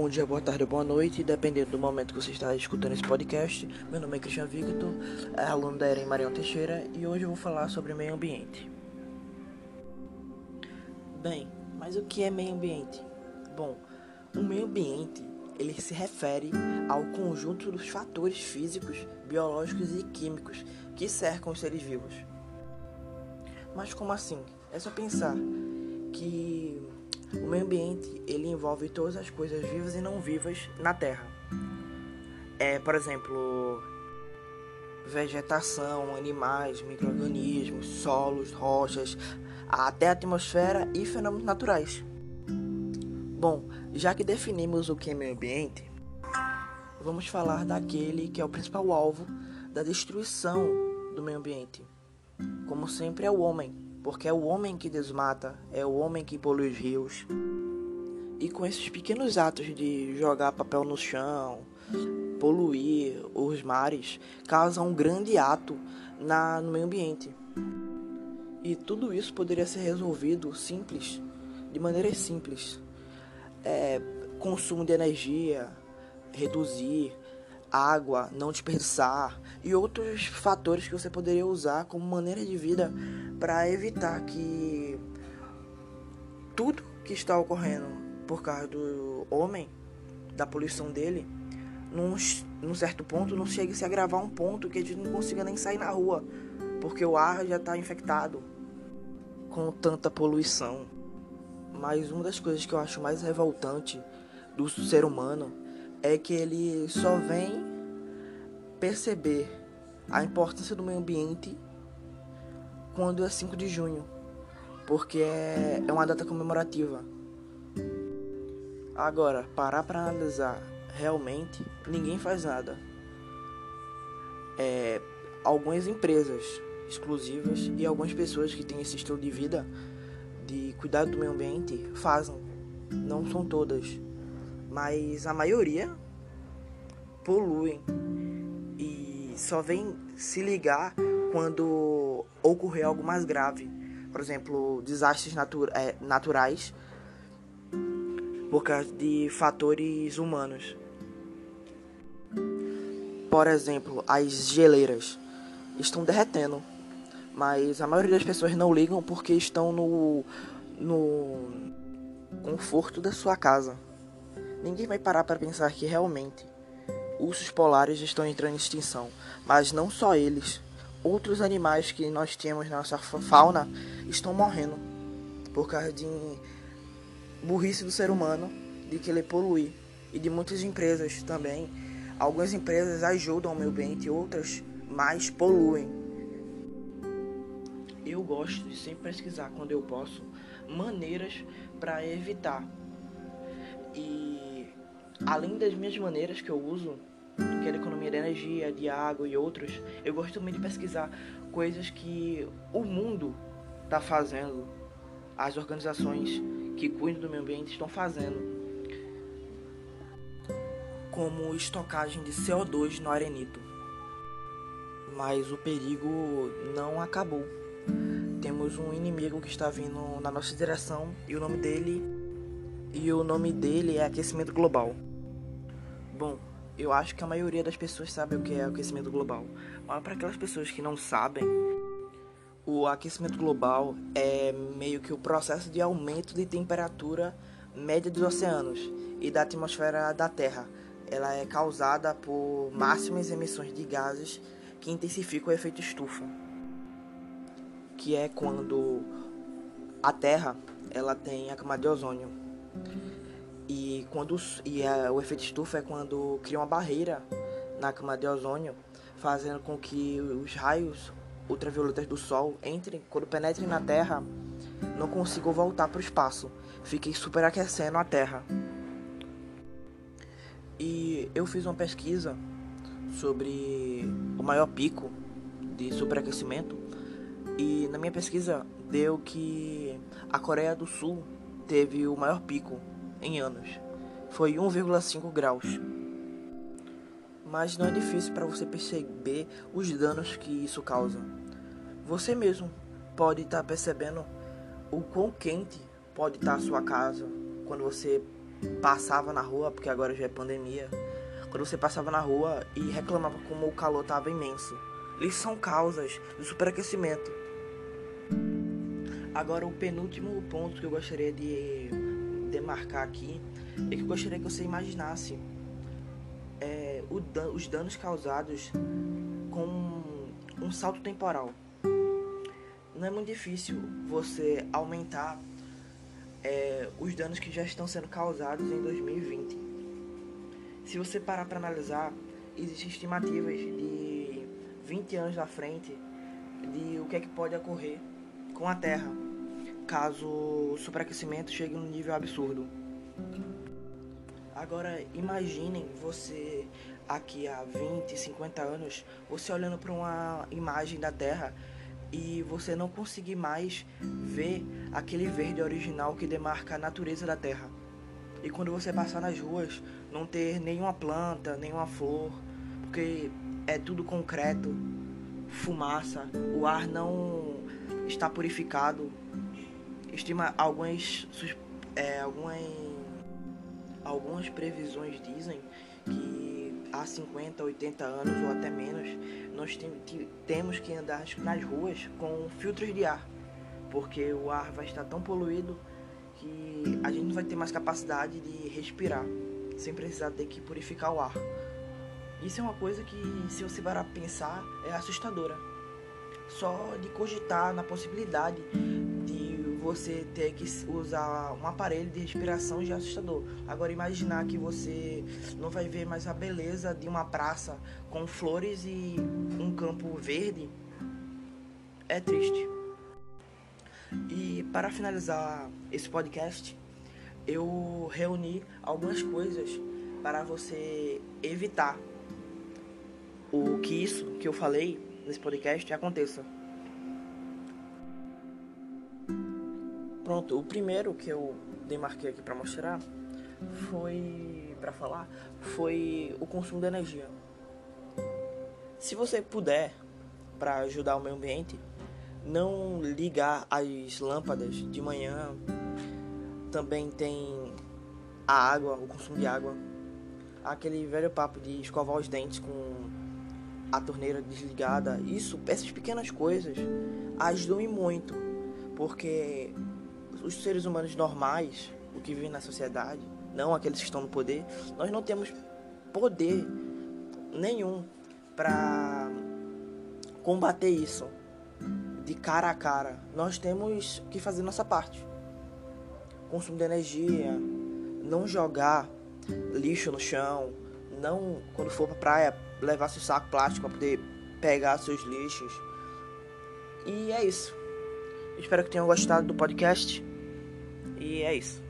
Bom dia, boa tarde, boa noite, dependendo do momento que você está escutando esse podcast. Meu nome é Cristian Victor, é aluno da EREM Marião Teixeira e hoje eu vou falar sobre meio ambiente. Bem, mas o que é meio ambiente? Bom, o meio ambiente ele se refere ao conjunto dos fatores físicos, biológicos e químicos que cercam os seres vivos. Mas como assim? É só pensar que o meio ambiente ele envolve todas as coisas vivas e não vivas na Terra. É, por exemplo, vegetação, animais, microrganismos, solos, rochas, até a atmosfera e fenômenos naturais. Bom, já que definimos o que é meio ambiente, vamos falar daquele que é o principal alvo da destruição do meio ambiente. Como sempre é o homem porque é o homem que desmata, é o homem que polui os rios. E com esses pequenos atos de jogar papel no chão, poluir os mares, causa um grande ato na, no meio ambiente. E tudo isso poderia ser resolvido simples, de maneira simples. É, consumo de energia, reduzir, água, não desperdiçar e outros fatores que você poderia usar como maneira de vida para evitar que tudo que está ocorrendo por causa do homem, da poluição dele, num, num certo ponto não chegue a se agravar um ponto que a gente não consiga nem sair na rua, porque o ar já está infectado com tanta poluição. Mas uma das coisas que eu acho mais revoltante do ser humano é que ele só vem perceber a importância do meio ambiente quando é 5 de junho, porque é, é uma data comemorativa. Agora, parar para analisar realmente, ninguém faz nada. É, algumas empresas exclusivas e algumas pessoas que têm esse estilo de vida de cuidar do meio ambiente fazem. Não são todas mas a maioria poluem e só vem se ligar quando ocorrer algo mais grave, por exemplo, desastres é, naturais por causa de fatores humanos. Por exemplo, as geleiras estão derretendo, mas a maioria das pessoas não ligam porque estão no, no conforto da sua casa. Ninguém vai parar para pensar que realmente ursos polares estão entrando em extinção, mas não só eles. Outros animais que nós temos na nossa fauna estão morrendo por causa de burrice do ser humano, de que ele polui e de muitas empresas também. Algumas empresas ajudam o meio ambiente, outras mais poluem. Eu gosto de sempre pesquisar quando eu posso maneiras para evitar e além das minhas maneiras que eu uso, que é a economia de energia, de água e outros, eu gosto também de pesquisar coisas que o mundo está fazendo, as organizações que cuidam do meio ambiente estão fazendo, como estocagem de CO2 no arenito. Mas o perigo não acabou. Temos um inimigo que está vindo na nossa direção e o nome dele e o nome dele é aquecimento global. Bom, eu acho que a maioria das pessoas sabe o que é aquecimento global, mas para aquelas pessoas que não sabem, o aquecimento global é meio que o processo de aumento de temperatura média dos oceanos e da atmosfera da Terra. Ela é causada por máximas emissões de gases que intensificam o efeito estufa, que é quando a Terra ela tem a camada de ozônio e quando e a, o efeito estufa é quando cria uma barreira na camada de ozônio, fazendo com que os raios ultravioletas do Sol entrem, quando penetrem na Terra, não consigam voltar para o espaço, fiquem superaquecendo a Terra. E eu fiz uma pesquisa sobre o maior pico de superaquecimento e na minha pesquisa deu que a Coreia do Sul teve o maior pico em anos. Foi 1,5 graus. Mas não é difícil para você perceber os danos que isso causa. Você mesmo pode estar tá percebendo o quão quente pode estar tá a sua casa quando você passava na rua, porque agora já é pandemia, quando você passava na rua e reclamava como o calor estava imenso. Isso são causas do superaquecimento. Agora, o penúltimo ponto que eu gostaria de demarcar aqui é que eu gostaria que você imaginasse é, dan os danos causados com um salto temporal. Não é muito difícil você aumentar é, os danos que já estão sendo causados em 2020. Se você parar para analisar, existem estimativas de 20 anos na frente de o que é que pode ocorrer com a Terra caso o superaquecimento chegue num nível absurdo. Agora imaginem você aqui há 20, 50 anos, você olhando para uma imagem da Terra e você não conseguir mais ver aquele verde original que demarca a natureza da Terra. E quando você passar nas ruas, não ter nenhuma planta, nenhuma flor, porque é tudo concreto, fumaça, o ar não está purificado. Estima algumas é, algumas algumas previsões dizem que há 50, 80 anos ou até menos nós tem, temos que andar nas ruas com filtros de ar, porque o ar vai estar tão poluído que a gente não vai ter mais capacidade de respirar sem precisar ter que purificar o ar. Isso é uma coisa que, se você parar para pensar, é assustadora. Só de cogitar na possibilidade você ter que usar um aparelho de respiração já é assustador. Agora imaginar que você não vai ver mais a beleza de uma praça com flores e um campo verde é triste. E para finalizar esse podcast, eu reuni algumas coisas para você evitar o que isso que eu falei nesse podcast aconteça. Pronto, o primeiro que eu demarquei aqui para mostrar foi para falar foi o consumo de energia. Se você puder para ajudar o meio ambiente, não ligar as lâmpadas de manhã. Também tem a água, o consumo de água. Aquele velho papo de escovar os dentes com a torneira desligada. Isso, essas pequenas coisas ajudam muito, porque os seres humanos normais, o que vivem na sociedade, não aqueles que estão no poder, nós não temos poder nenhum para combater isso de cara a cara. Nós temos que fazer nossa parte. Consumo de energia, não jogar lixo no chão, não quando for pra praia levar seu saco plástico para poder pegar seus lixos. E é isso. Espero que tenham gostado do podcast. E é isso.